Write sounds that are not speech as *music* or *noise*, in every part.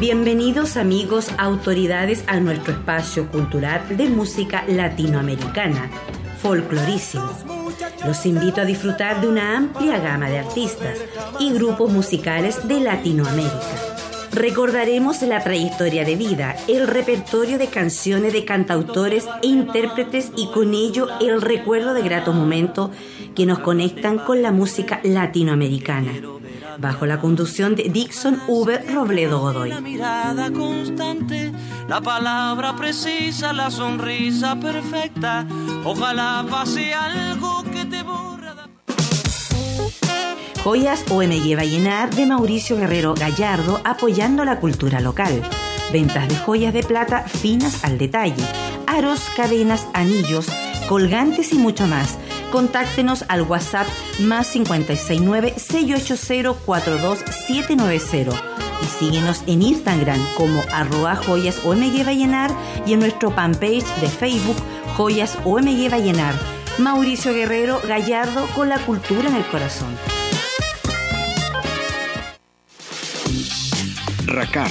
Bienvenidos amigos, autoridades a nuestro espacio cultural de música latinoamericana, folclorísimo. Los invito a disfrutar de una amplia gama de artistas y grupos musicales de Latinoamérica. Recordaremos la trayectoria de vida, el repertorio de canciones de cantautores e intérpretes y con ello el recuerdo de gratos momentos que nos conectan con la música latinoamericana. Bajo la conducción de Dixon Uber Robledo Godoy. La mirada constante, la palabra precisa, la sonrisa perfecta. Ojalá pase algo que te Joyas OMG Vallenar de Mauricio Guerrero Gallardo apoyando la cultura local. Ventas de joyas de plata finas al detalle, aros, cadenas, anillos, colgantes y mucho más. Contáctenos al WhatsApp más 569-680-42790 y síguenos en Instagram como arroba joyas OMG Vallenar y en nuestro fanpage de Facebook Joyas OMG Vallenar. Mauricio Guerrero Gallardo con la cultura en el corazón. RACAR,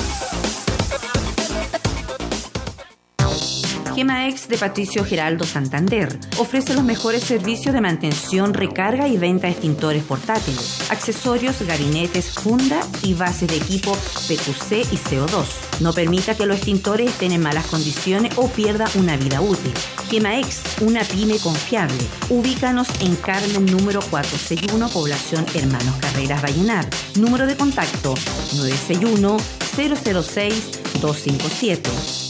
Gemaex de Patricio Geraldo Santander ofrece los mejores servicios de mantención, recarga y venta de extintores portátiles, accesorios, gabinetes, funda y bases de equipo PQC y CO2. No permita que los extintores estén en malas condiciones o pierda una vida útil. Gemaex, una pyme confiable. Ubícanos en Carmen número 461, población Hermanos Carreras Vallenar. Número de contacto 961 006 257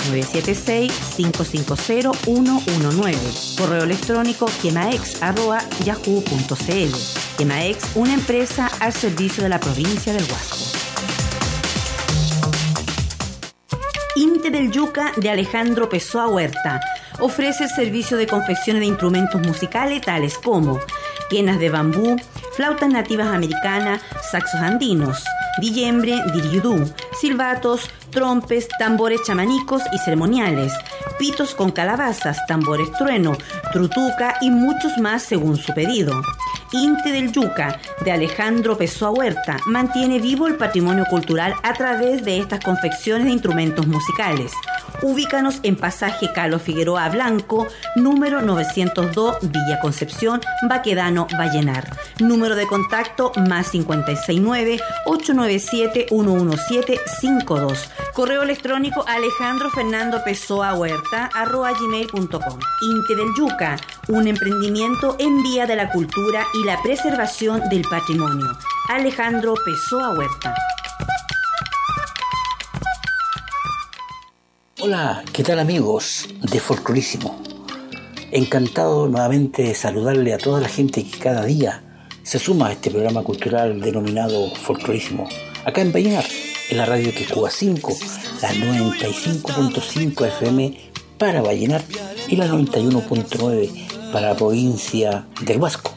976 550 119. Correo electrónico quemaex.yahoo.cl. Quemaex, una empresa al servicio de la provincia del Huasco. Inte del Yuca de Alejandro Pessoa Huerta ofrece el servicio de confección de instrumentos musicales tales como quenas de bambú, flautas nativas americanas, saxos andinos, dillembre, diriudú, silbatos, trompes, tambores chamanicos y ceremoniales, pitos con calabazas, tambores trueno, trutuca y muchos más según su pedido. Inte del Yuca, de Alejandro Pessoa Huerta, mantiene vivo el patrimonio cultural a través de estas confecciones de instrumentos musicales. Ubícanos en pasaje Carlos Figueroa Blanco, número 902, Villa Concepción, Baquedano, Vallenar. Número de contacto más 569-897-11752. Correo electrónico Alejandro Fernando Pessoa Huerta, arroba gmail.com. Inte del Yuca, un emprendimiento en vía de la cultura y la preservación del patrimonio. Alejandro Pessoa Huerta. Hola, ¿qué tal amigos de Folclorísimo? Encantado nuevamente de saludarle a toda la gente que cada día se suma a este programa cultural denominado Folclorísimo, acá en Vallenar, en la radio que Cuba 5, la 95.5 FM para Vallenar y la 91.9 para la provincia del Huasco.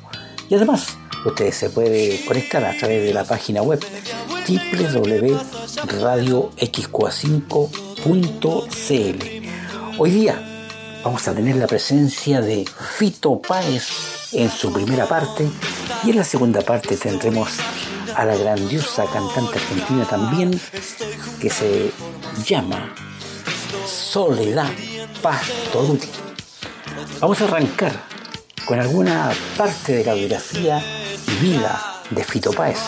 Y además, usted se puede conectar a través de la página web www.radioxqua5.cl. Hoy día vamos a tener la presencia de Fito Páez en su primera parte y en la segunda parte tendremos a la grandiosa cantante argentina también que se llama Soledad Pastoruti. Vamos a arrancar con alguna parte de la biografía y vida de Fito Páez.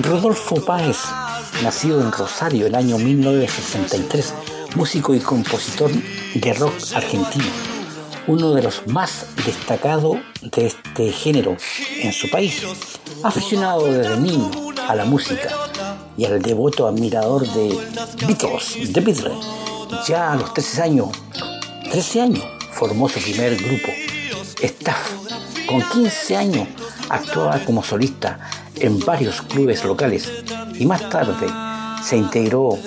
Rodolfo Páez, nacido en Rosario el año 1963, músico y compositor de rock argentino, uno de los más destacados de este género en su país, aficionado desde niño a la música y al devoto admirador de Beatles, The Beatles. Ya a los 13 años, 13 años, formó su primer grupo, Staff. Con 15 años actuaba como solista en varios clubes locales y más tarde se integró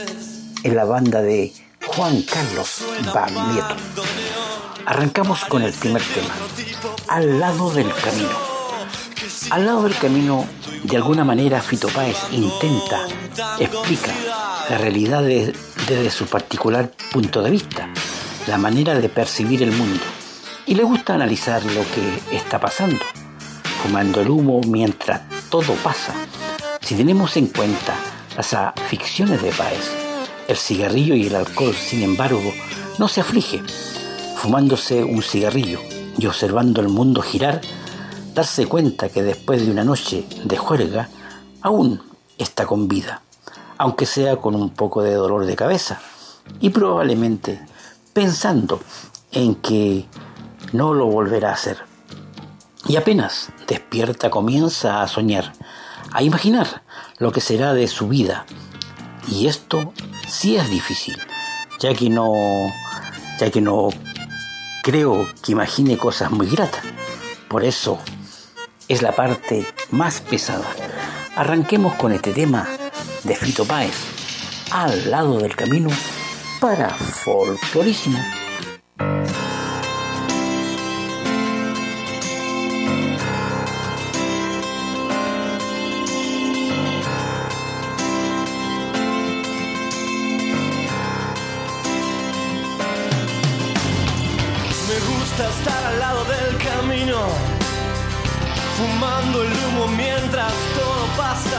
en la banda de Juan Carlos Baglietto. Arrancamos con el primer tema, Al lado del camino. Al lado del camino, de alguna manera, Fito Páez intenta, explica la realidad desde su particular punto de vista, la manera de percibir el mundo, y le gusta analizar lo que está pasando, fumando el humo mientras todo pasa. Si tenemos en cuenta las aficiones de Páez, el cigarrillo y el alcohol, sin embargo, no se aflige, fumándose un cigarrillo y observando el mundo girar, darse cuenta que después de una noche de juerga, aún está con vida, aunque sea con un poco de dolor de cabeza, y probablemente pensando en que no lo volverá a hacer. Y apenas despierta comienza a soñar, a imaginar lo que será de su vida. Y esto sí es difícil, ya que no, ya que no creo que imagine cosas muy gratas. Por eso es la parte más pesada. Arranquemos con este tema de Fito Páez, al lado del camino para folclorísimo.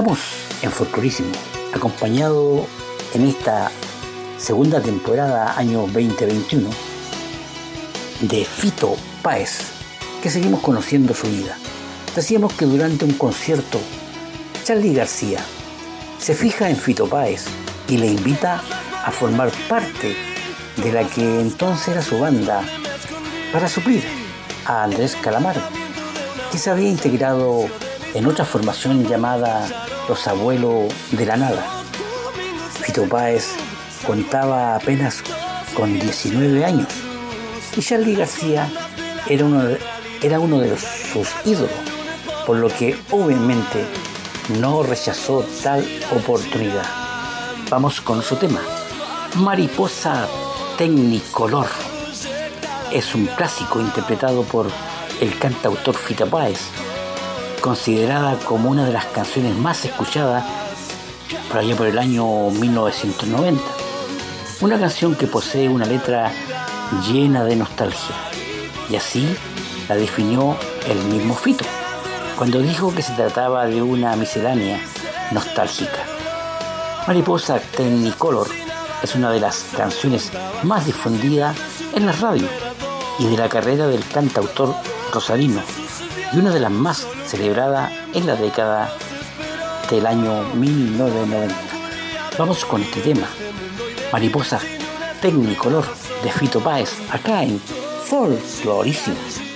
Estamos en Folclorísimo, acompañado en esta segunda temporada, año 2021, de Fito Páez, que seguimos conociendo su vida. Decíamos que durante un concierto, Charlie García se fija en Fito Páez y le invita a formar parte de la que entonces era su banda para suplir a Andrés Calamaro, que se había integrado en otra formación llamada Los Abuelos de la Nada. Fito Páez contaba apenas con 19 años y Charlie García era uno de, era uno de sus ídolos, por lo que obviamente no rechazó tal oportunidad. Vamos con su tema. Mariposa Tecnicolor. Es un clásico interpretado por el cantautor Fito Páez considerada como una de las canciones más escuchadas por allá por el año 1990. Una canción que posee una letra llena de nostalgia. Y así la definió el mismo Fito, cuando dijo que se trataba de una miscelánea nostálgica. Mariposa Technicolor es una de las canciones más difundidas en la radio y de la carrera del cantautor rosarino y una de las más celebradas en la década del año 1990. Vamos con este tema, Mariposa Tecnicolor de Fito Páez, acá en Folklorísimo.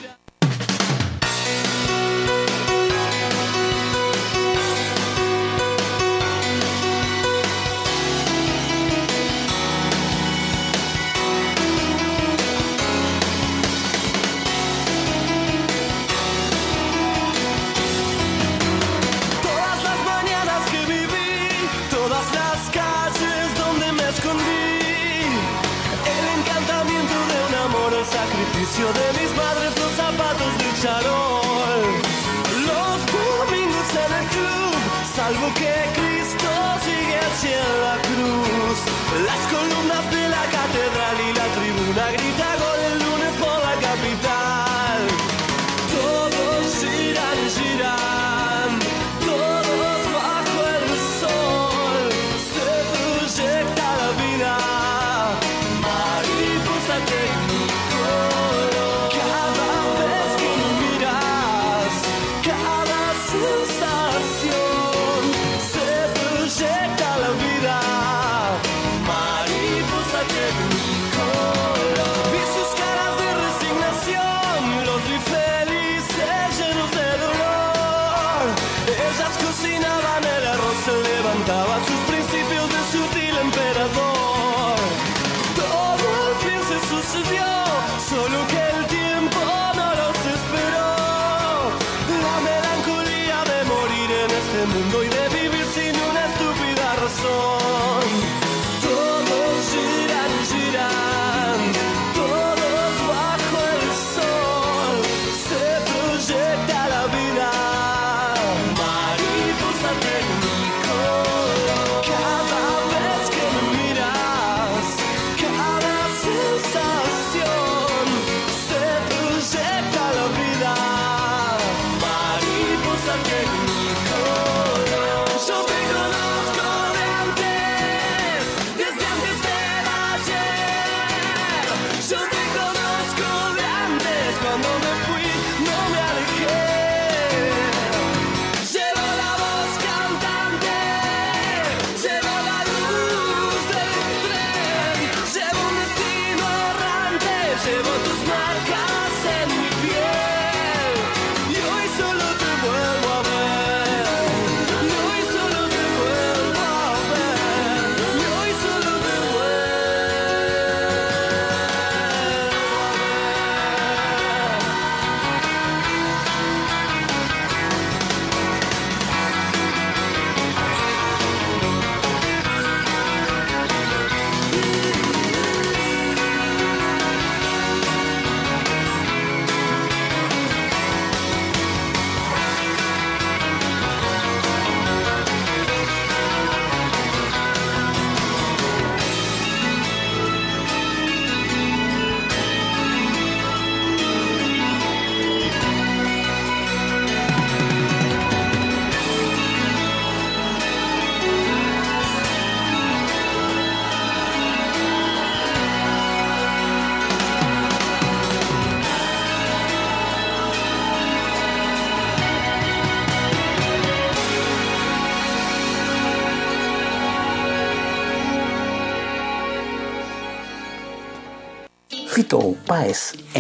门内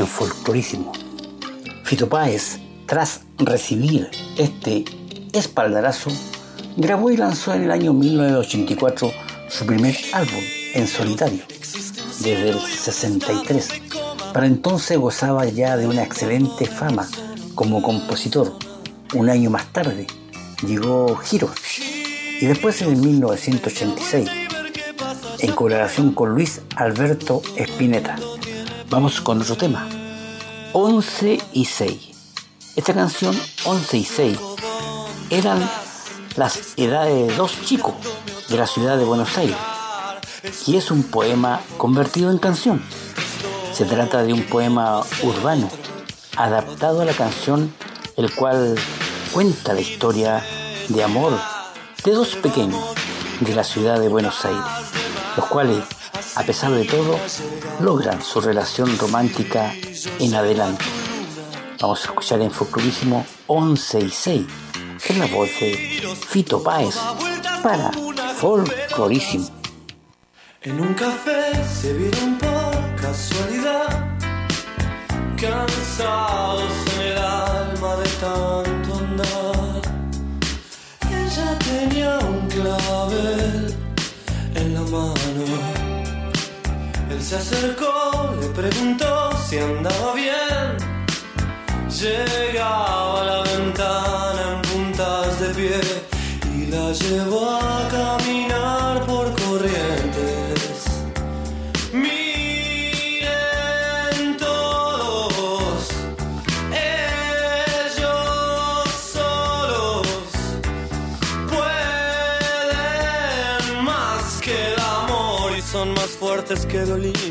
Folclorísimo. Fito Páez, tras recibir este espaldarazo, grabó y lanzó en el año 1984 su primer álbum en solitario, desde el 63. Para entonces gozaba ya de una excelente fama como compositor. Un año más tarde llegó Giros y después en el 1986 en colaboración con Luis Alberto Spinetta. Vamos con otro tema. 11 y 6. Esta canción, 11 y 6, eran las edades de dos chicos de la ciudad de Buenos Aires, y es un poema convertido en canción. Se trata de un poema urbano, adaptado a la canción, el cual cuenta la historia de amor de dos pequeños de la ciudad de Buenos Aires, los cuales a pesar de todo, logran su relación romántica en adelante. Vamos a escuchar en Folclorísimo 11 y 6, en la voz de Fito Páez para Folclorísimo. En un café se vieron por casualidad, cansados en el alma de tanto andar. Ella tenía un clavel en la mano él se acercó, le preguntó si andaba bien. Llegaba a la ventana en puntas de pie y la llevó a caminar que el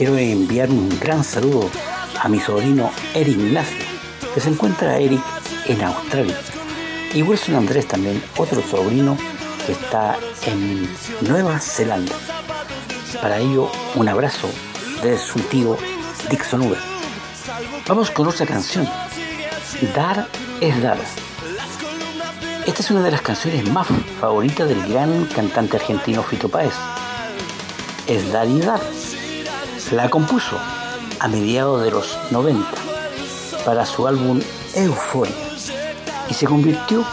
Quiero enviar un gran saludo a mi sobrino Eric Ignacio, que se encuentra Eric en Australia. Y Wilson Andrés también, otro sobrino que está en Nueva Zelanda. Para ello, un abrazo de su tío Dixon Uber. Vamos con otra canción. Dar es dar. Esta es una de las canciones más favoritas del gran cantante argentino Fito Páez. Es dar y dar. La compuso a mediados de los 90 para su álbum Euforia y se convirtió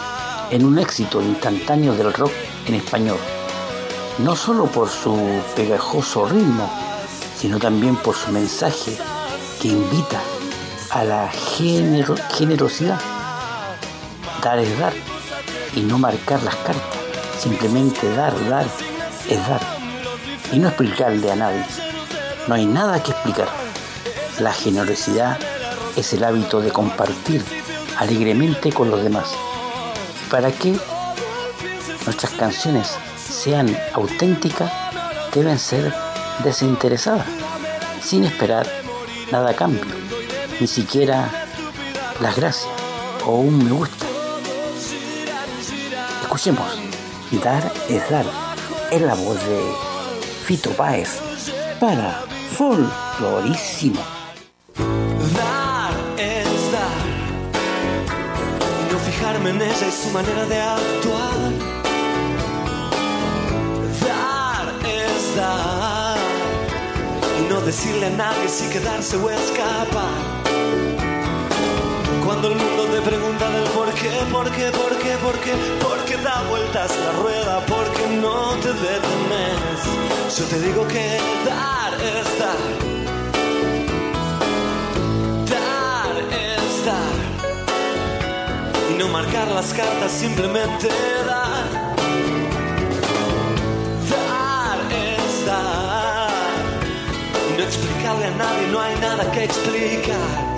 en un éxito instantáneo del rock en español, no solo por su pegajoso ritmo, sino también por su mensaje que invita a la genero- generosidad. Dar es dar y no marcar las cartas, simplemente dar, dar es dar y no explicarle a nadie. No hay nada que explicar. La generosidad es el hábito de compartir alegremente con los demás. Y para que nuestras canciones sean auténticas, deben ser desinteresadas, sin esperar nada a cambio, ni siquiera las gracias o un me gusta. Escuchemos, dar es dar, es la voz de Fito Páez para Folclorísimo. Dar es dar. No fijarme en ella y su manera de actuar. Dar es dar. Y no decirle a nadie si quedarse o escapar. Cuando el mundo te pregunta del por qué, por qué, por qué, por qué, por qué da vueltas la rueda, porque no te detenes. Yo te digo que dar es dar. Dar es dar. Y no marcar las cartas, simplemente dar. Dar es dar. Y no explicarle a nadie, no hay nada que explicar.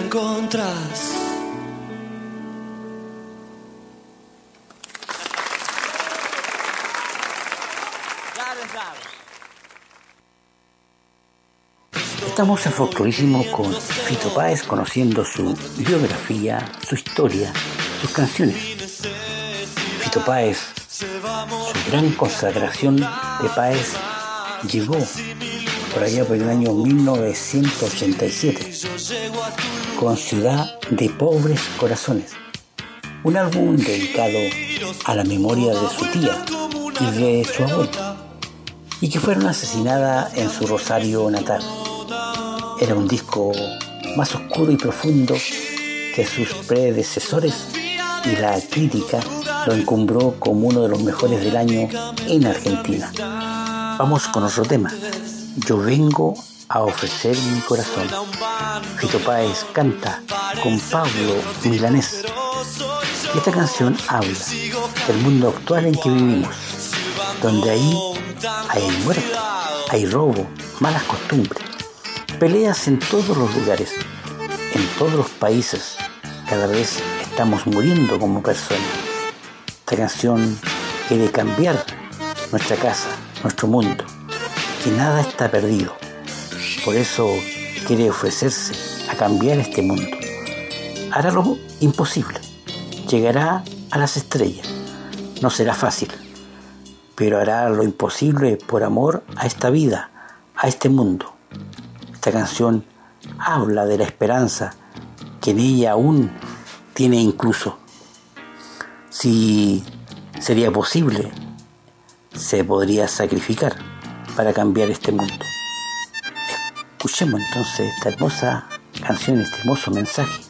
nunca. Estamos en Folclorísimo con Fito Páez conociendo su biografía, su historia, sus canciones. Fito Páez, su gran consagración de Páez llegó por allá por el año 1987 con Ciudad de Pobres Corazones, un álbum dedicado a la memoria de su tía y de su abuela y que fueron asesinadas en su Rosario natal. Era un disco más oscuro y profundo que sus predecesores y la crítica lo encumbró como uno de los mejores del año en Argentina. Vamos con otro tema. Yo vengo a ofrecer mi corazón. Fito Páez canta con Pablo Milanés. esta canción habla del mundo actual en que vivimos, donde ahí hay muerte, hay robo, malas costumbres Peleas en todos los lugares, en todos los países. Cada vez estamos muriendo como personas. Esta canción quiere cambiar nuestra casa, nuestro mundo, nada está perdido. Por eso quiere ofrecerse a cambiar este mundo. Hará lo imposible. Llegará a las estrellas. No será fácil, pero hará lo imposible por amor a esta vida, a este mundo. Esta canción habla de la esperanza que en ella aún tiene incluso. Si sería posible, se podría sacrificar para cambiar este mundo. Escuchemos entonces esta hermosa canción, este hermoso mensaje.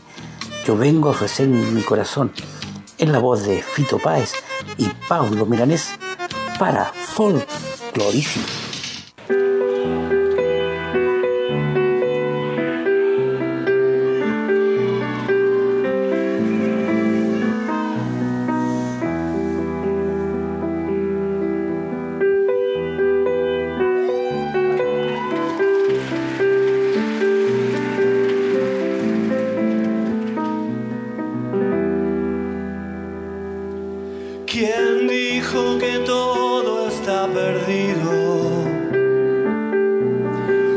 Yo vengo a ofrecer mi corazón en la voz de Fito Páez y Pablo Milanés para Folklorísimo.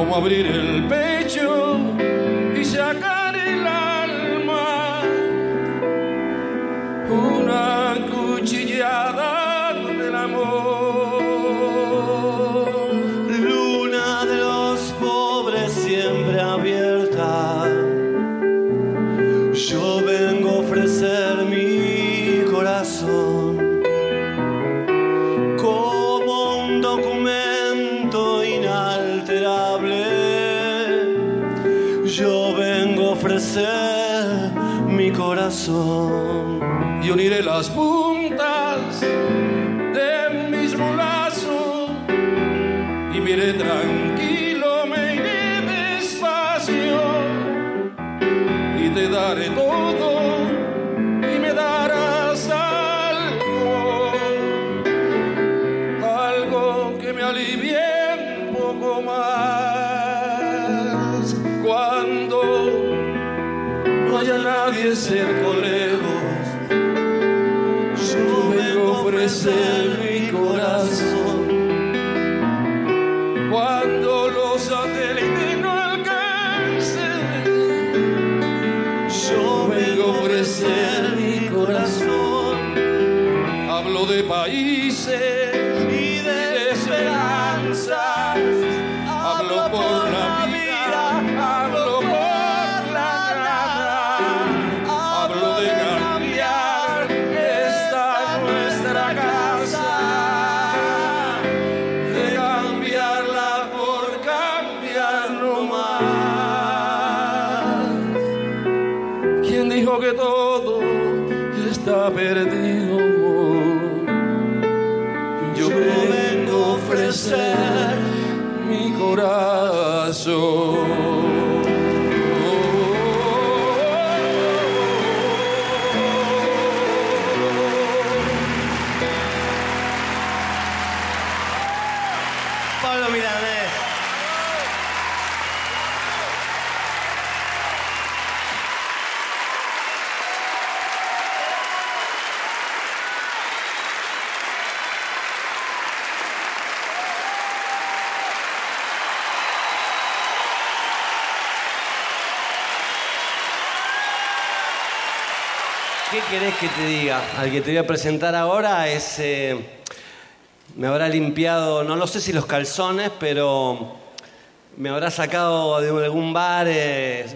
como abrir el pecho. Más. Querés que te diga? Al que te voy a presentar ahora es. eh, me habrá limpiado, no lo sé si los calzones, pero me habrá sacado de algún bar eh,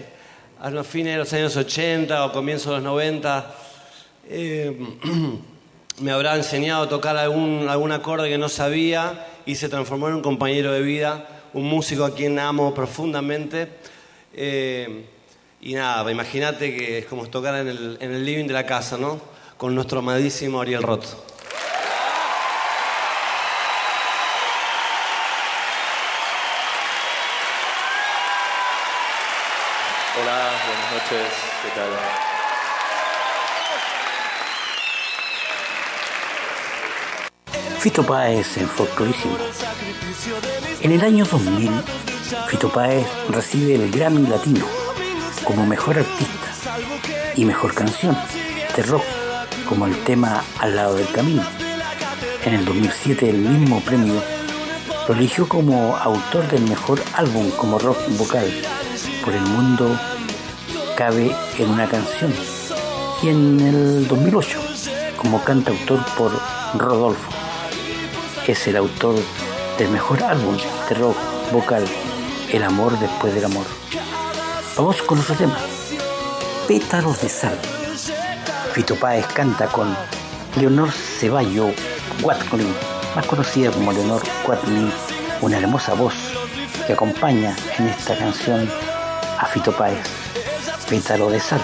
a los fines de los años 80 o comienzos de los 90. Eh, *clears throat* me habrá enseñado a tocar algún, algún acorde que no sabía y se transformó en un compañero de vida, un músico a quien amo profundamente. Y nada, imagínate que es como tocar en el, en el living de la casa, ¿no? Con nuestro amadísimo Ariel Roth. Hola, buenas noches, ¿qué tal? Fito Páez en Folclorísimo. En el año 2000, Fito Páez recibe el Grammy Latino como mejor artista y mejor canción de rock como el tema Al lado del camino. En el 2007 el mismo premio lo eligió como autor del mejor álbum como rock vocal por el mundo cabe en una canción. Y en el 2008 como cantautor por Rodolfo. Es el autor del mejor álbum de rock vocal El amor después del amor vamos con otro tema Pétalos de sal. Fito Páez canta con Leonor Ceballo Watling más conocida como Leonor Watling una hermosa voz que acompaña en esta canción a Fito Páez. Pétalo de sal.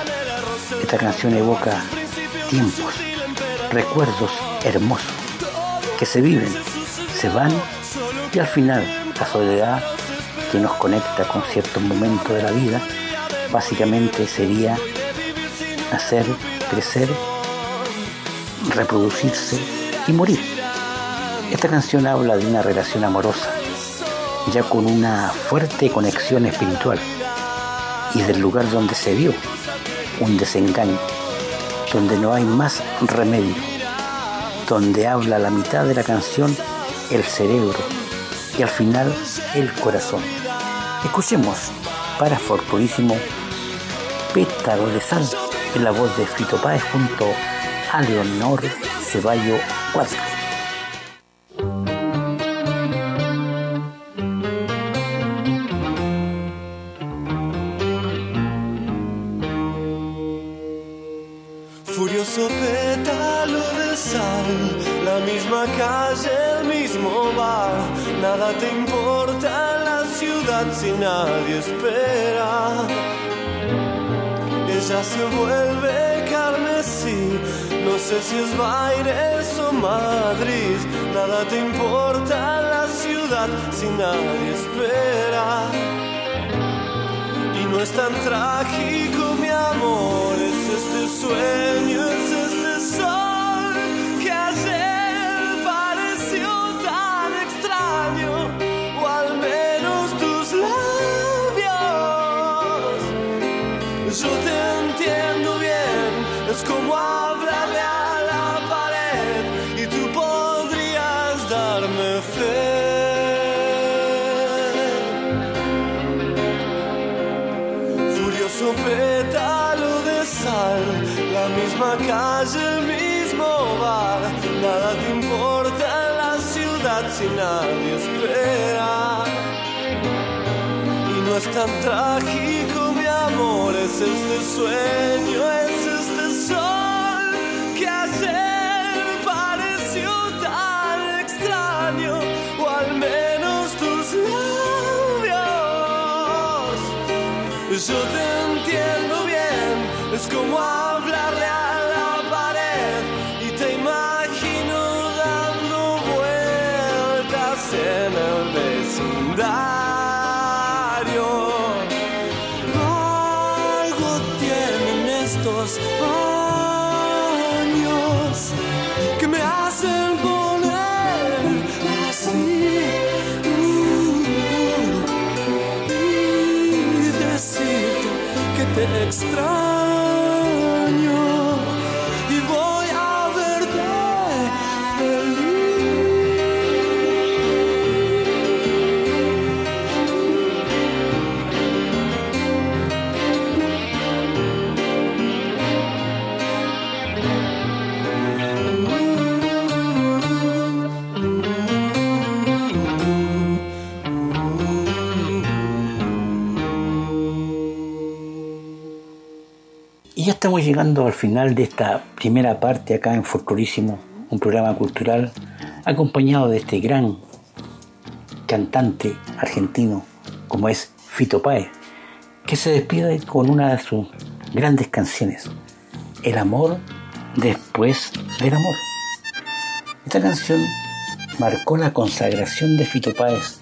Esta canción evoca tiempos recuerdos hermosos que se viven, se van y al final la soledad que nos conecta con ciertos momentos de la vida básicamente sería nacer, crecer, reproducirse y morir. Esta canción habla de una relación amorosa, ya con una fuerte conexión espiritual y del lugar donde se dio un desengaño, donde no hay más remedio donde habla la mitad de la canción el cerebro y al final el corazón. Escuchemos para Folclorísimo Pétalo de Sal en la voz de Fito Páez junto a Leonor Ceballo Cuatro. Si es Baires o Madrid, nada te importa la ciudad si nadie espera. Y no es tan trágico, mi amor, es este sueño, calle, el mismo bar, nada te importa en la ciudad si nadie espera. Y no es tan trágico, mi amor, es este sueño, es este sol que ayer pareció tan extraño, o al menos tus labios. Yo te estamos llegando al final de esta primera parte acá en Folclorísimo, un programa cultural acompañado de este gran cantante argentino como es Fito Páez, que se despide con una de sus grandes canciones, El amor después del amor. Esta canción marcó la consagración de Fito Páez,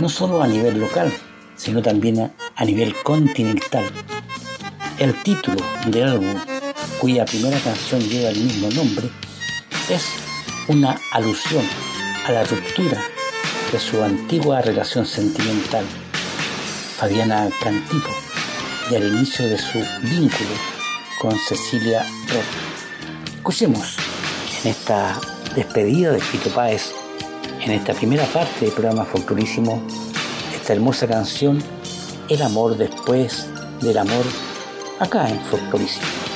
no solo a nivel local, sino también a, a nivel continental. El título del álbum, cuya primera canción lleva el mismo nombre, es una alusión a la ruptura de su antigua relación sentimental, Fabiana Cantito, y al inicio de su vínculo con Cecilia Roth. Escuchemos en esta despedida de Fito Páez, en esta primera parte del programa Folclorísimo, esta hermosa canción, El amor después del amor, acá en Folclorísimo.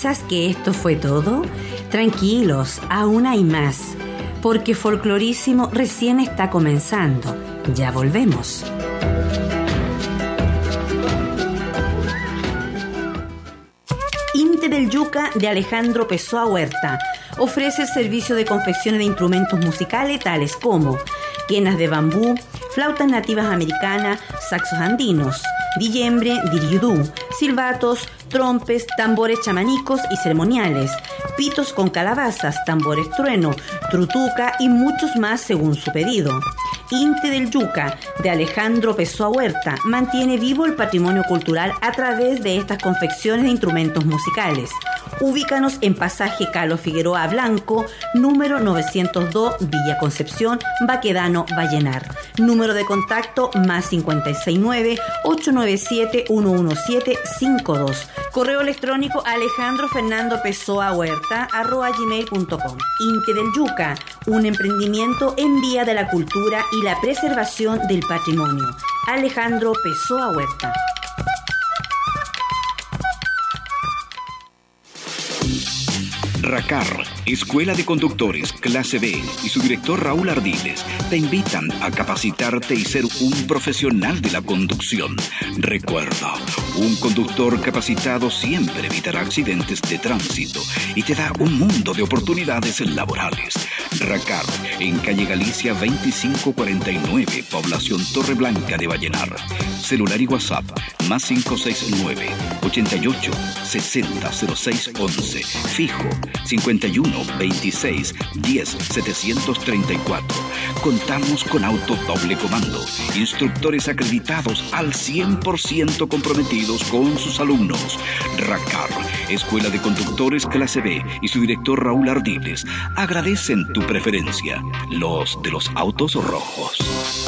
¿Piensas que esto fue todo? Tranquilos, aún hay más, porque Folclorísimo recién está comenzando. Ya volvemos. Inte del Yuca de Alejandro Pessoa Huerta ofrece el servicio de confecciones de instrumentos musicales tales como quenas de bambú, flautas nativas americanas, saxos andinos, dillembre, diriudú, silbatos, trompes, tambores chamanicos y ceremoniales, pitos con calabazas, tambores trueno, trutuca y muchos más según su pedido. Inte del Yuca, de Alejandro Pessoa Huerta, mantiene vivo el patrimonio cultural a través de estas confecciones de instrumentos musicales. Ubícanos en pasaje Carlos Figueroa Blanco, número 902, Villa Concepción, Baquedano, Vallenar. Número de contacto más 569-897-11752. Correo electrónico Alejandro Fernando Pessoa Huerta, arroba gmail.com. Inte del Yuca, un emprendimiento en vía de la cultura y la preservación del patrimonio. Alejandro Pessoa Huerta. RACAR, Escuela de Conductores, clase B, y su director Raúl Ardiles te invitan a capacitarte y ser un profesional de la conducción. Recuerda, un conductor capacitado siempre evitará accidentes de tránsito y te da un mundo de oportunidades laborales. RACAR, en calle Galicia 2549, población Torre Blanca de Vallenar. Celular y WhatsApp, más 569 88 60 06 11. Fijo 51 26 10 734. Contamos con auto doble comando, instructores acreditados al 100% comprometidos con sus alumnos. RACAR, Escuela de Conductores Clase B y su director Raúl Ardiles agradecen tu preferencia, los de los autos rojos.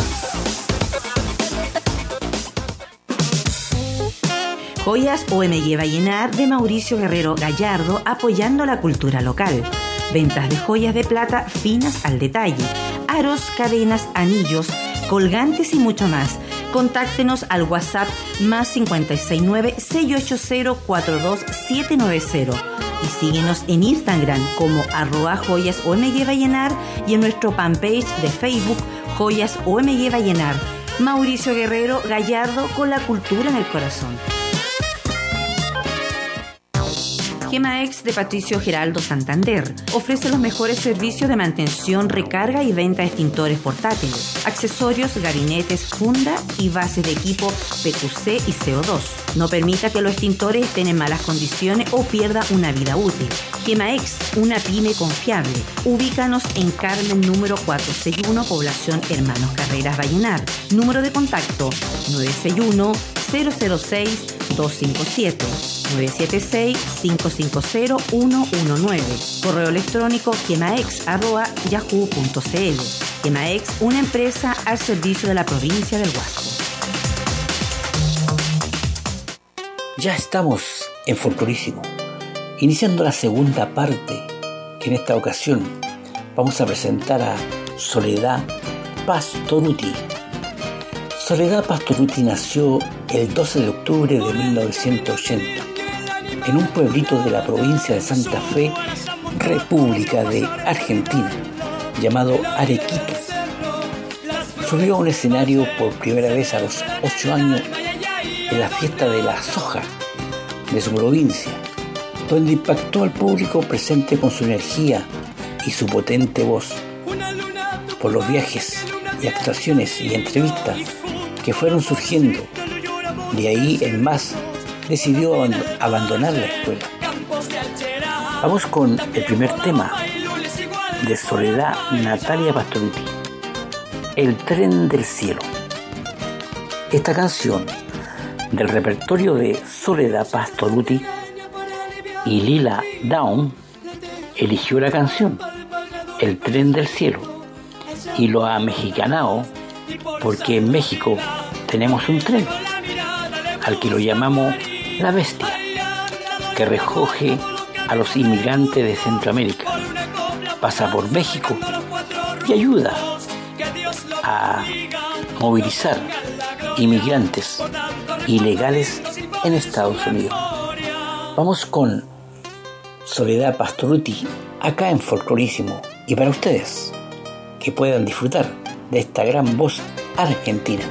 Joyas OMG Vallenar de Mauricio Guerrero Gallardo apoyando la cultura local. Ventas de joyas de plata finas al detalle. Aros, cadenas, anillos, colgantes y mucho más. Contáctenos al WhatsApp más 569-680-42790 y síguenos en Instagram como arroba joyas OMG Vallenar y en nuestro fanpage de Facebook Joyas OMG Vallenar. Mauricio Guerrero Gallardo con la cultura en el corazón. Gemaex de Patricio Geraldo Santander ofrece los mejores servicios de mantención, recarga y venta de extintores portátiles, accesorios, gabinetes, funda y bases de equipo PQC y CO2. No permita que los extintores estén en malas condiciones o pierda una vida útil. Gemaex, una pyme confiable. Ubícanos en Carmen número 461, población Hermanos Carreras Vallenar. Número de contacto 961 006 257 976-550-119. Correo electrónico quemaex.yahoo.cl. Quemaex, una empresa al servicio de la provincia del Huasco. Ya estamos en Folclorísimo, iniciando la segunda parte, que en esta ocasión vamos a presentar a Soledad Pastoruti. Soledad Pastoruti nació el 12 de octubre de 1980 en un pueblito de la provincia de Santa Fe, República de Argentina, llamado Arequito. Subió a un escenario por primera vez a los 8 años en la fiesta de la soja de su provincia, donde impactó al público presente con su energía y su potente voz. Por los viajes y actuaciones y entrevistas que fueron surgiendo, de ahí en más decidió abandonar la escuela. Vamos con el primer tema de Soledad Natalia Pastoruti, El tren del cielo. Esta canción Del repertorio de Soledad Pastoruti y Lila Down eligió la canción El tren del cielo y lo ha mexicanado porque en México tenemos un tren al que lo llamamos La Bestia, que recoge a los inmigrantes de Centroamérica, pasa por México y ayuda a movilizar inmigrantes ilegales en Estados Unidos. Vamos con Soledad Pastoruti acá en Folclorísimo y para ustedes que puedan disfrutar de esta gran voz argentina.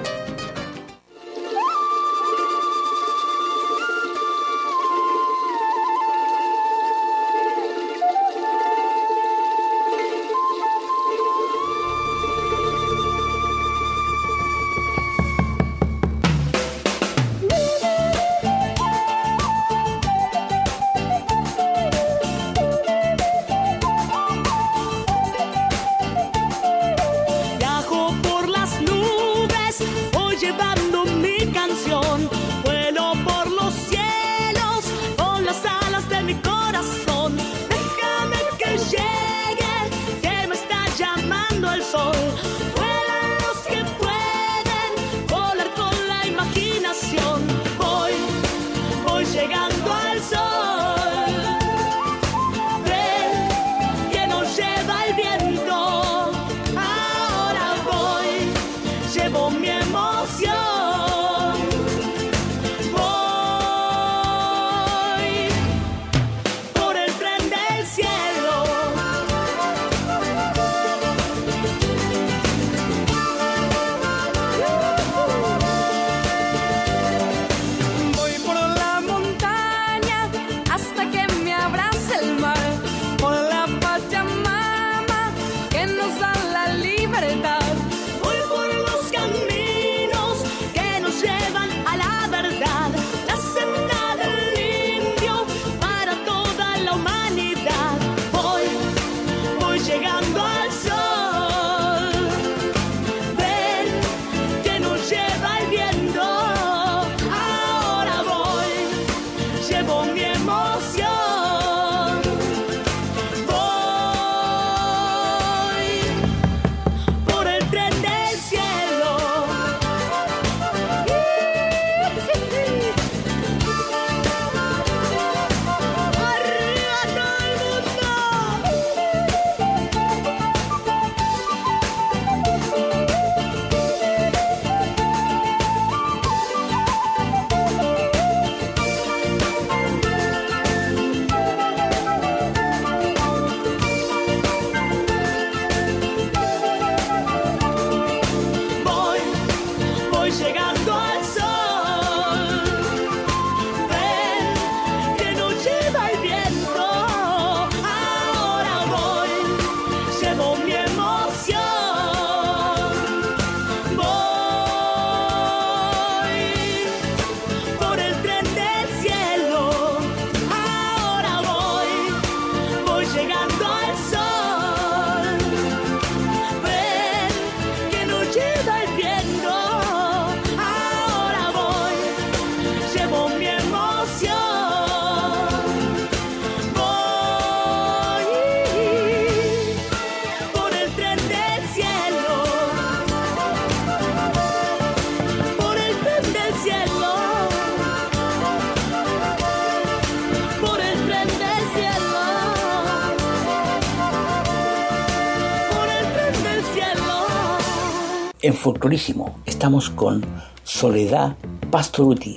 Folclorísimo estamos con Soledad Pastoruti.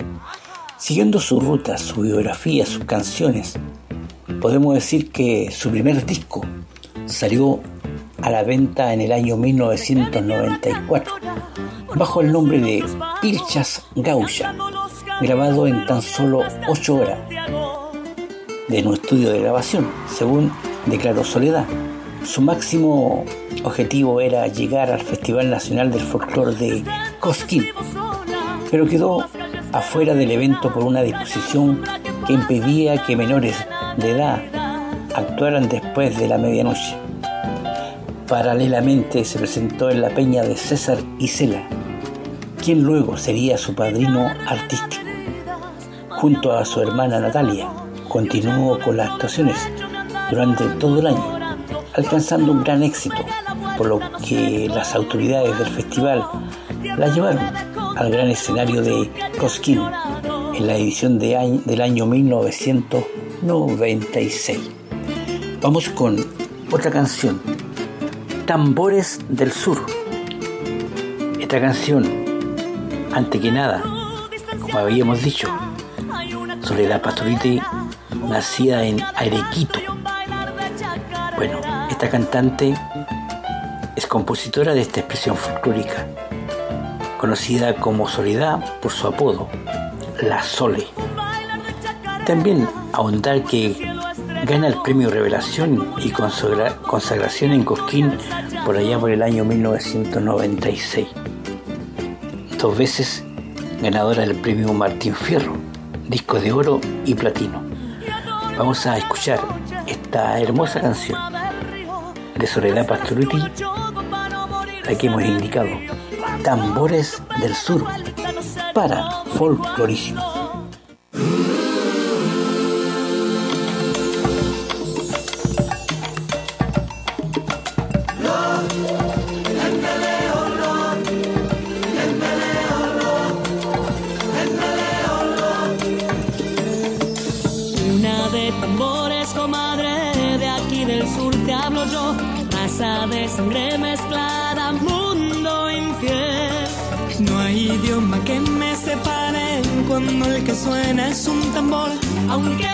Siguiendo su ruta, su biografía, sus canciones, podemos decir que su primer disco salió a la venta en el año 1994 bajo el nombre de Pilchas Gaucha, grabado en tan solo 8 horas de nuestro estudio de grabación, según declaró Soledad. Su máximo objetivo era llegar al Festival Nacional del Folclore de Cosquín, pero quedó afuera del evento por una disposición que impedía que menores de edad actuaran después de la medianoche. Paralelamente se presentó en la peña de César Isela, quien luego sería su padrino artístico. Junto a su hermana Natalia, continuó con las actuaciones durante todo el año, alcanzando un gran éxito, por lo que las autoridades del festival la llevaron al gran escenario de Cosquín en la edición de del año 1996. Vamos con otra canción, Tambores del Sur. Esta canción, ante que nada, como habíamos dicho, Soledad Pastoriti nacida en Arequito. Esta cantante es compositora de esta expresión folclórica, conocida como Soledad por su apodo, La Sole. También ahondar que gana el premio Revelación y consagración en Cosquín por allá por el año 1996. Dos veces ganadora del premio Martín Fierro, disco de oro y platino. Vamos a escuchar esta hermosa canción de Soledad Pastoruti, la que hemos indicado, Tambores del Sur, para Folclorísimo. Suena es un tambor, aunque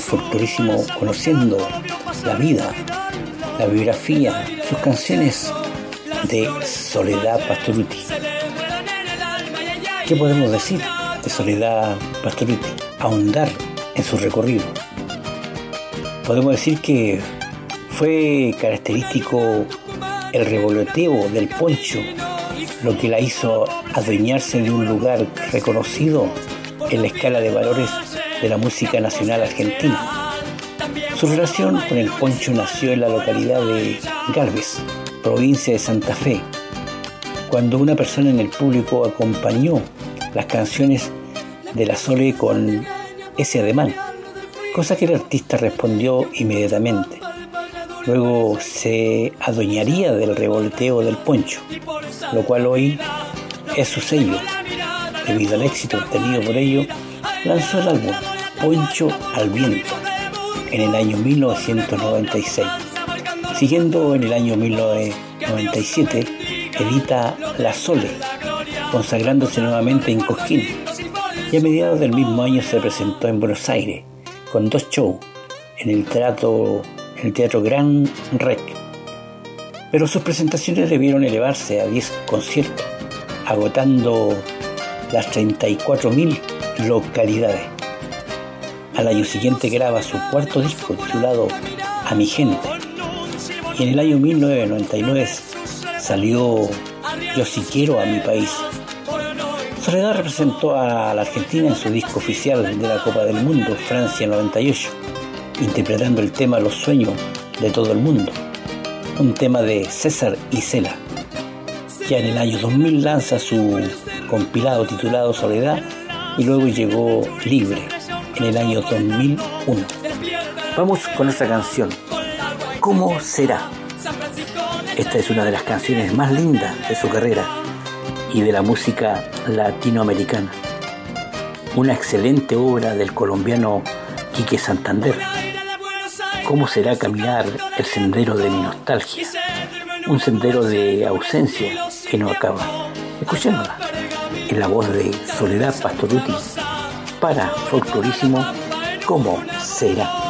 en Folclorísimo conociendo la vida, la biografía, sus canciones de Soledad Pastoruti. ¿Qué podemos decir de Soledad Pastoruti? Ahondar en su recorrido. Podemos decir que fue característico el revoloteo del poncho, lo que la hizo adueñarse de un lugar reconocido en la escala de valores de la música nacional argentina. Su relación con el poncho nació en la localidad de Galvez, provincia de Santa Fe, cuando una persona en el público acompañó las canciones de la Sole con ese ademán, cosa que el artista respondió inmediatamente. Luego se adueñaría del revolteo del poncho, lo cual hoy es su sello. Debido al éxito obtenido por ello, lanzó el álbum Poncho al Viento en el año 1996. Siguiendo en el año 1997, edita La Sole, consagrándose nuevamente en Cosquín. Y a mediados del mismo año se presentó en Buenos Aires, con dos shows en el Teatro, el teatro Gran Rec. Pero sus presentaciones debieron elevarse a 10 conciertos, agotando las 34.000 localidades. Al año siguiente graba su cuarto disco titulado A mi gente. Y en el año 1999 salió Yo si quiero a mi país. Soledad representó a la Argentina en su disco oficial de la Copa del Mundo, Francia 98, interpretando el tema Los sueños de todo el mundo, un tema de César Isela. Ya en el año 2000 lanza su compilado titulado Soledad y luego llegó Libre en el año 2001. Vamos con nuestra canción, ¿Cómo será? Esta es una de las canciones más lindas de su carrera y de la música latinoamericana. Una excelente obra del colombiano Quique Santander. ¿Cómo será caminar el sendero de mi nostalgia? Un sendero de ausencia que no acaba. Escuchémosla en la voz de Soledad Pastoruti para Folclorísimo, ¿Cómo será?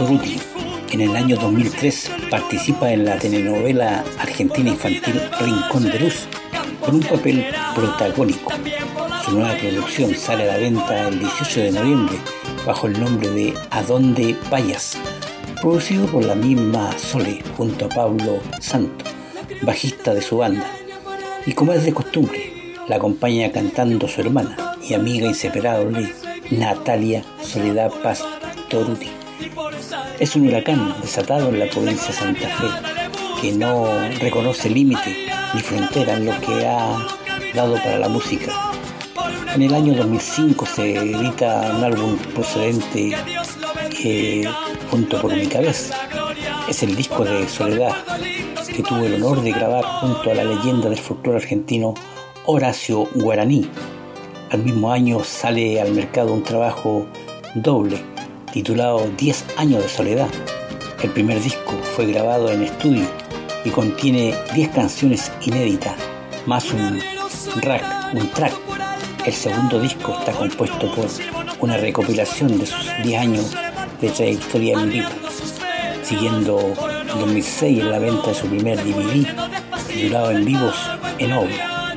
Pastoruti. En el año 2003 participa en la telenovela argentina infantil Rincón de Luz con un papel protagónico. Su nueva producción sale a la venta el 18 de noviembre bajo el nombre de A dónde vayas, producido por la misma Sole junto a Pablo Santo, bajista de su banda. Y como es de costumbre, la acompaña cantando su hermana y amiga inseparable Natalia Soledad Pastoruti. Es un huracán desatado en la provincia de Santa Fe que no reconoce límite ni frontera en lo que ha dado para la música. En el año 2005 se edita un álbum procedente eh, junto por mi cabeza. Es el disco de Soledad que tuvo el honor de grabar junto a la leyenda del folclore argentino Horacio Guaraní. Al mismo año sale al mercado un trabajo doble titulado 10 años de soledad. El primer disco fue grabado en estudio y contiene 10 canciones inéditas, más un un track. El segundo disco está compuesto por una recopilación de sus 10 años de trayectoria en vivo, siguiendo en 2006 en la venta de su primer DVD titulado En Vivos en Obra.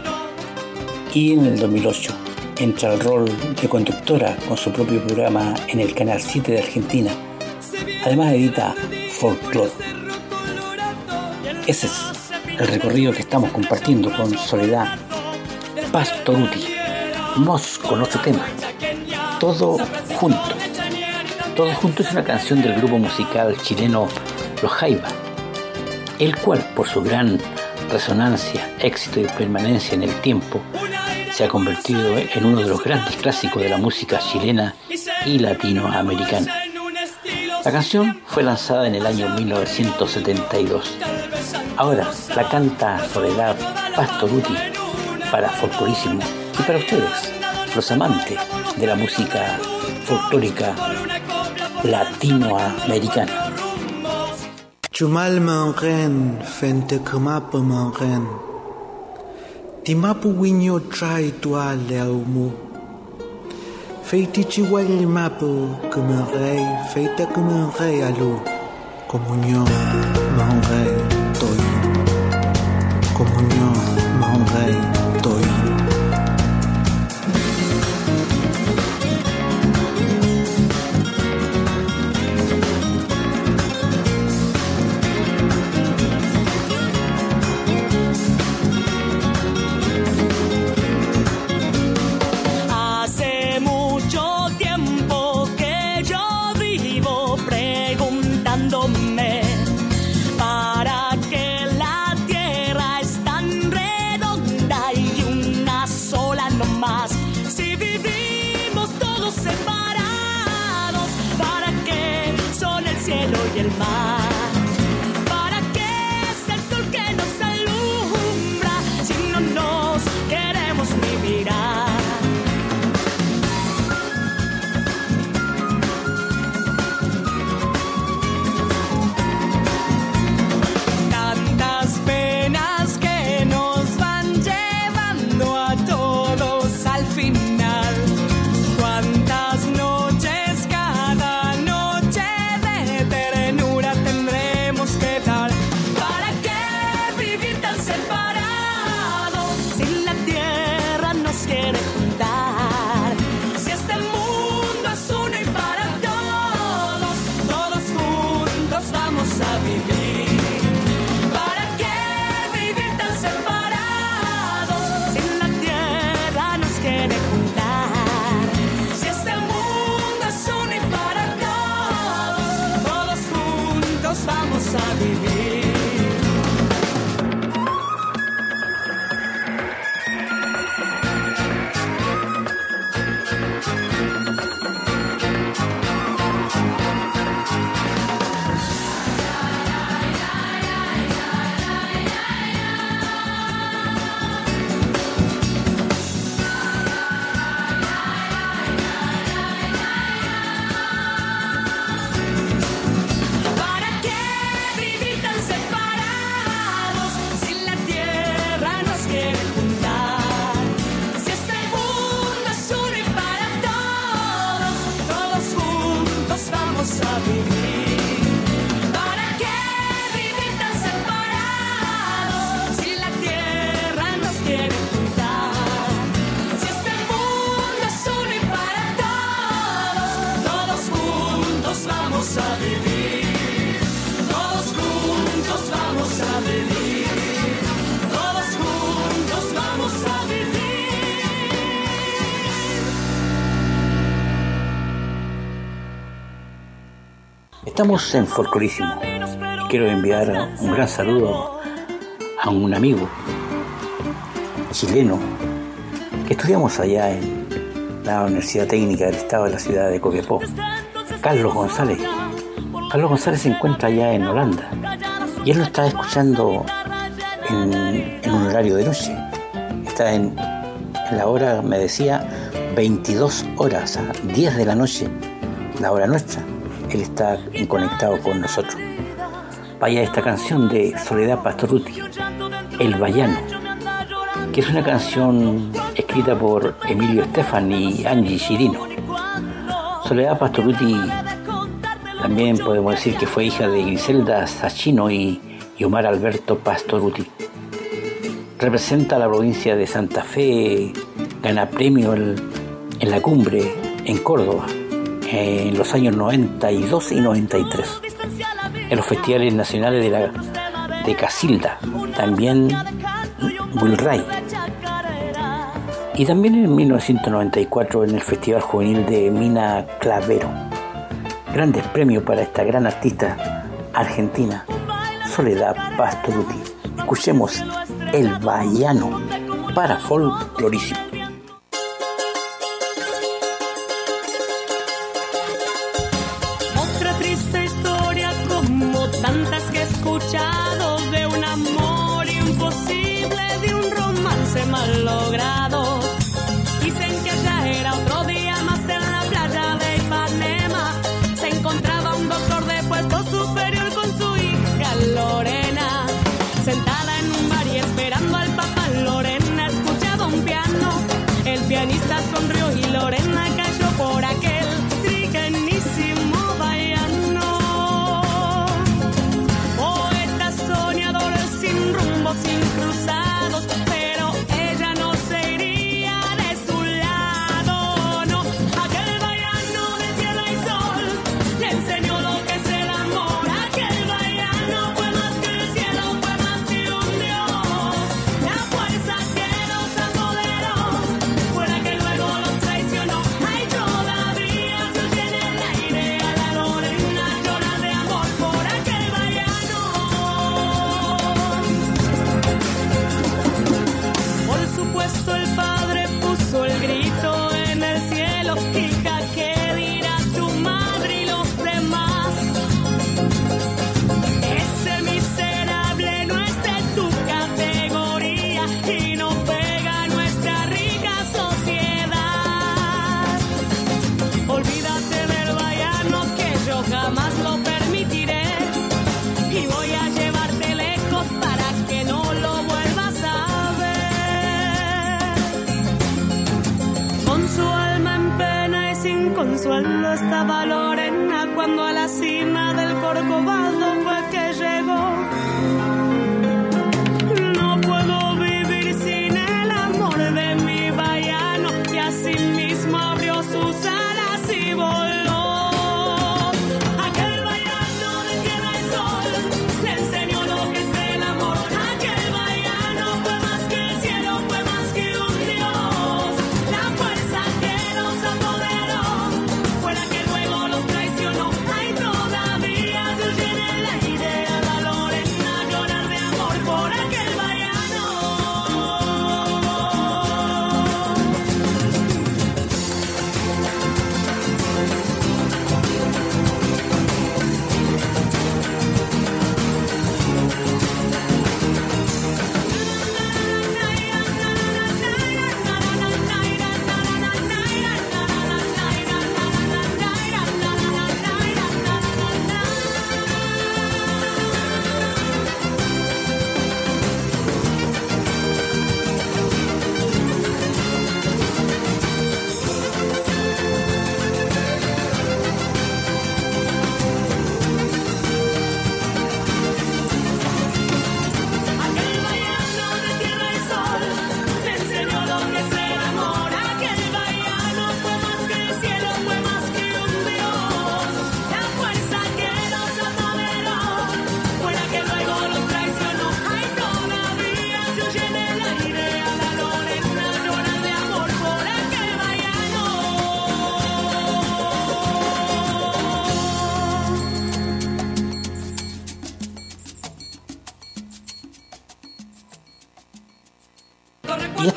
Y en el 2008 entra al rol de conductora con su propio programa en el Canal 7 de Argentina. Además edita Folklore. Ese es el recorrido que estamos compartiendo con Soledad Pastoruti. Vamos con otro tema. Todo junto. Todo junto es una canción del grupo musical chileno Los Jaiba, el cual por su gran resonancia, éxito y permanencia en el tiempo, se ha convertido en uno de los grandes clásicos de la música chilena y latinoamericana. La canción fue lanzada en el año 1972. Ahora la canta Soledad Pastoruti para Folclorísimo y para ustedes, los amantes de la música folclórica latinoamericana. ti mapuwinyo trai tua leo mu. Feitichi wali mapu kumerei, feita kumerei alu, comunión, monrei. Estamos en Folclorísimo. Quiero enviar un gran saludo a un amigo chileno que estudiamos allá en la Universidad Técnica del Estado de la ciudad de Copiapó, Carlos González. Carlos González se encuentra allá en Holanda y él lo está escuchando en, un horario de noche. Está en, en la hora, me decía, 22 horas, a 10 de la noche, la hora nuestra. Él está conectado con nosotros. Vaya esta canción de Soledad Pastoruti, El Bayano, que es una canción escrita por Emilio Estefan y Angie Chirino. Soledad Pastoruti también podemos decir que fue hija de Griselda Sachino y, Omar Alberto Pastoruti. Representa la provincia de Santa Fe, gana premio en, la cumbre en Córdoba en los años 92 y 93, en los festivales nacionales de, la, de Casilda, también Wilray, y también en 1994 en el Festival Juvenil de Mina Clavero. Grandes premios para esta gran artista argentina, Soledad Pastoruti. Escuchemos El Bayano para Folclorísimo.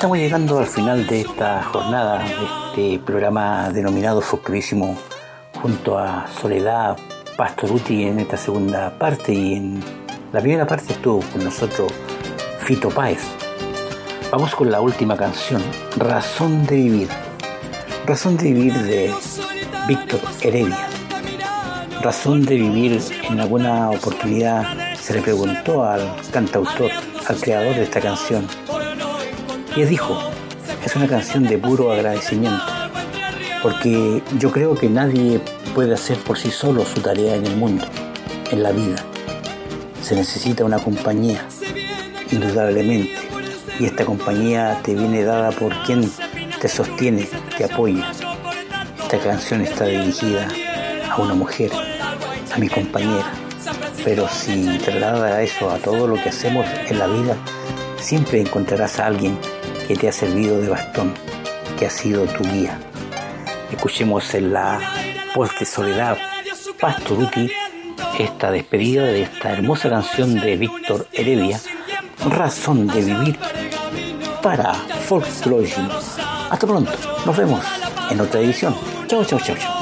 Estamos llegando al final de esta jornada, de este programa denominado Folclorísimo, junto a Soledad Pastoruti en esta segunda parte y en la primera parte estuvo con nosotros Fito Páez. Vamos con la última canción, Razón de Vivir. Razón de Vivir de Víctor Heredia. Razón de Vivir en alguna oportunidad se le preguntó al cantautor, al creador de esta canción, él dijo, es una canción de puro agradecimiento, porque yo creo que nadie puede hacer por sí solo su tarea en el mundo, en la vida. Se necesita una compañía, indudablemente, y esta compañía te viene dada por quien te sostiene, te apoya. Esta canción está dirigida a una mujer, a mi compañera, pero si traslada eso a todo lo que hacemos en la vida, siempre encontrarás a alguien que te ha servido de bastón, que ha sido tu guía. Escuchemos en la voz de Soledad Pastoruti esta despedida de esta hermosa canción de Víctor Heredia, Razón de Vivir para Folklorismo. Hasta pronto, nos vemos en otra edición. Chao, chao, chao, chao.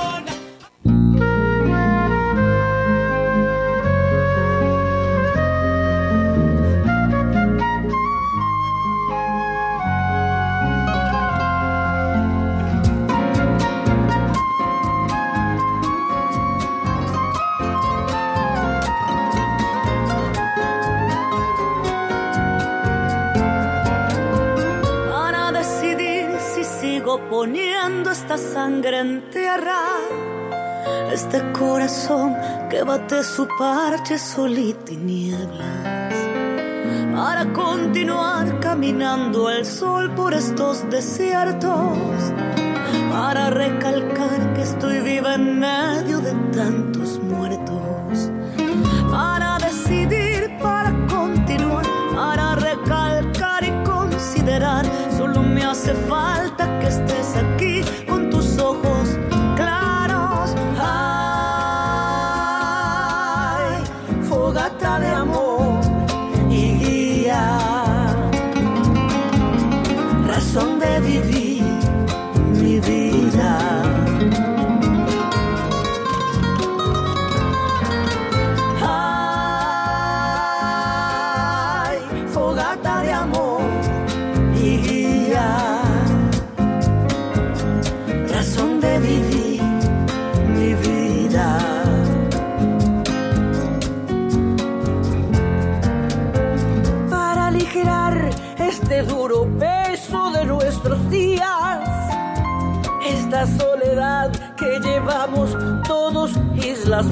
Bate su parche sol y tinieblas para continuar caminando al sol por estos desiertos. Para recalcar que estoy viva en medio de tantos muertos. Para decidir para continuar. Para recalcar y considerar. Solo me hace falta que estés aquí con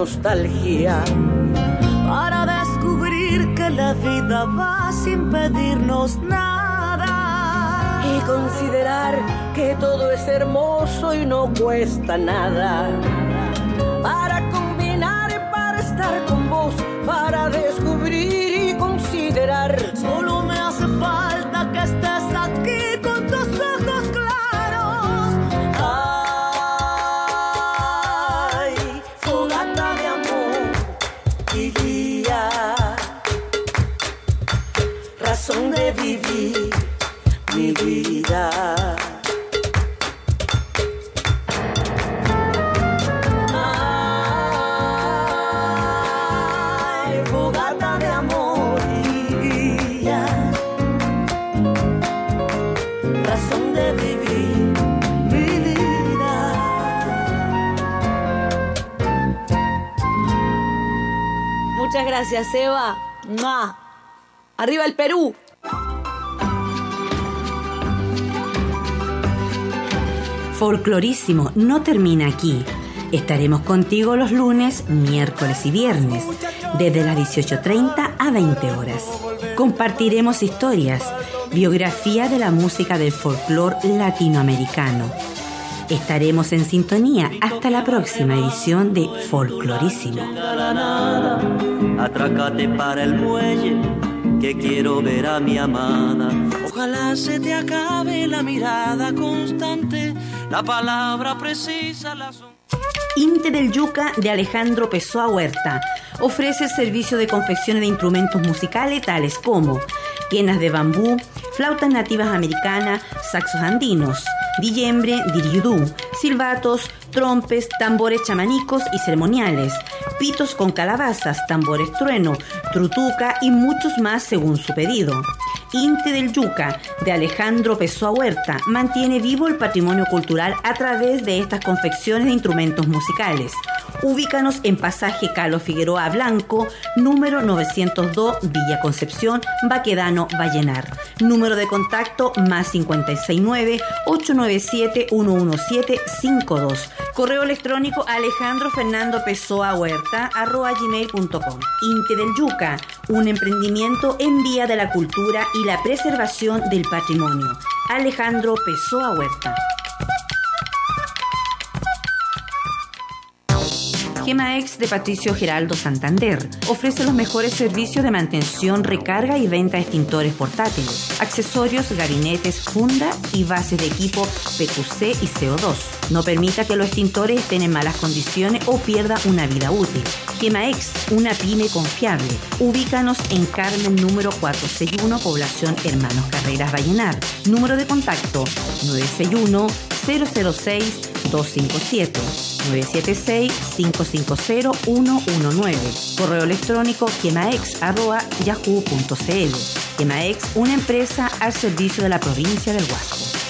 nostalgia. Para descubrir que la vida va sin pedirnos nada. Y considerar que todo es hermoso y no cuesta nada. Para combinar, para estar con vos, para descubrir gracias, Eva. Arriba el Perú. Folclorísimo no termina aquí. Estaremos contigo los lunes, miércoles y viernes, desde las 18.30 a 20 horas. Compartiremos historias, biografía de la música del folclor latinoamericano. Estaremos en sintonía hasta la próxima edición de Folclorísimo. Atrácate para el muelle, que quiero ver a mi amada. Ojalá se te acabe la mirada constante, la palabra precisa, la. Inte del Yuca de Alejandro Pessoa Huerta ofrece el servicio de confecciones de instrumentos musicales tales como quenas de bambú, flautas nativas americanas, saxos andinos, dillembre, diriudú, silbatos, trompes, tambores chamanicos y ceremoniales, pitos con calabazas, tambores trueno, trutuca y muchos más según su pedido. Inte del Yuca de Alejandro Pessoa Huerta mantiene vivo el patrimonio cultural a través de estas confecciones de instrumentos musicales. Ubícanos en pasaje Carlos Figueroa Blanco, número 902, Villa Concepción, Baquedano, Vallenar. Número de contacto más 569-897-11752. Correo electrónico Alejandro Fernando Pessoa Huerta, arroba gmail.com. Inte del Yuca, un emprendimiento en vía de la cultura y la preservación del patrimonio. Alejandro Pessoa Huerta. GemaEx de Patricio Geraldo Santander ofrece los mejores servicios de mantención, recarga y venta de extintores portátiles, accesorios, gabinetes, funda y bases de equipo PQC y CO2. No permita que los extintores estén en malas condiciones o pierda una vida útil. GemaEx, una pyme confiable. Ubícanos en Carmen número 461, población Hermanos Carreras Vallenar. Número de contacto 961 006 257 976 550 119 Correo electrónico quemaex.yahoo.cl Quemaex, una empresa al servicio de la provincia del Huasco.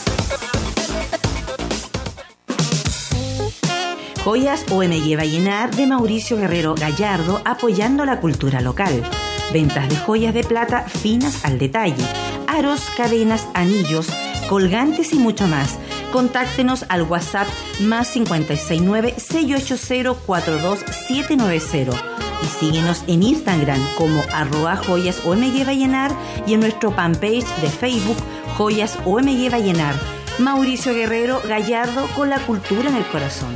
Joyas OMG Vallenar de Mauricio Guerrero Gallardo apoyando la cultura local. Ventas de joyas de plata finas al detalle. Aros, cadenas, anillos, colgantes y mucho más. Contáctenos al WhatsApp más 569-680-42790 y síguenos en Instagram como arroba joyas OMG Vallenar y en nuestro fanpage de Facebook Joyas OMG Vallenar. Mauricio Guerrero Gallardo con la cultura en el corazón.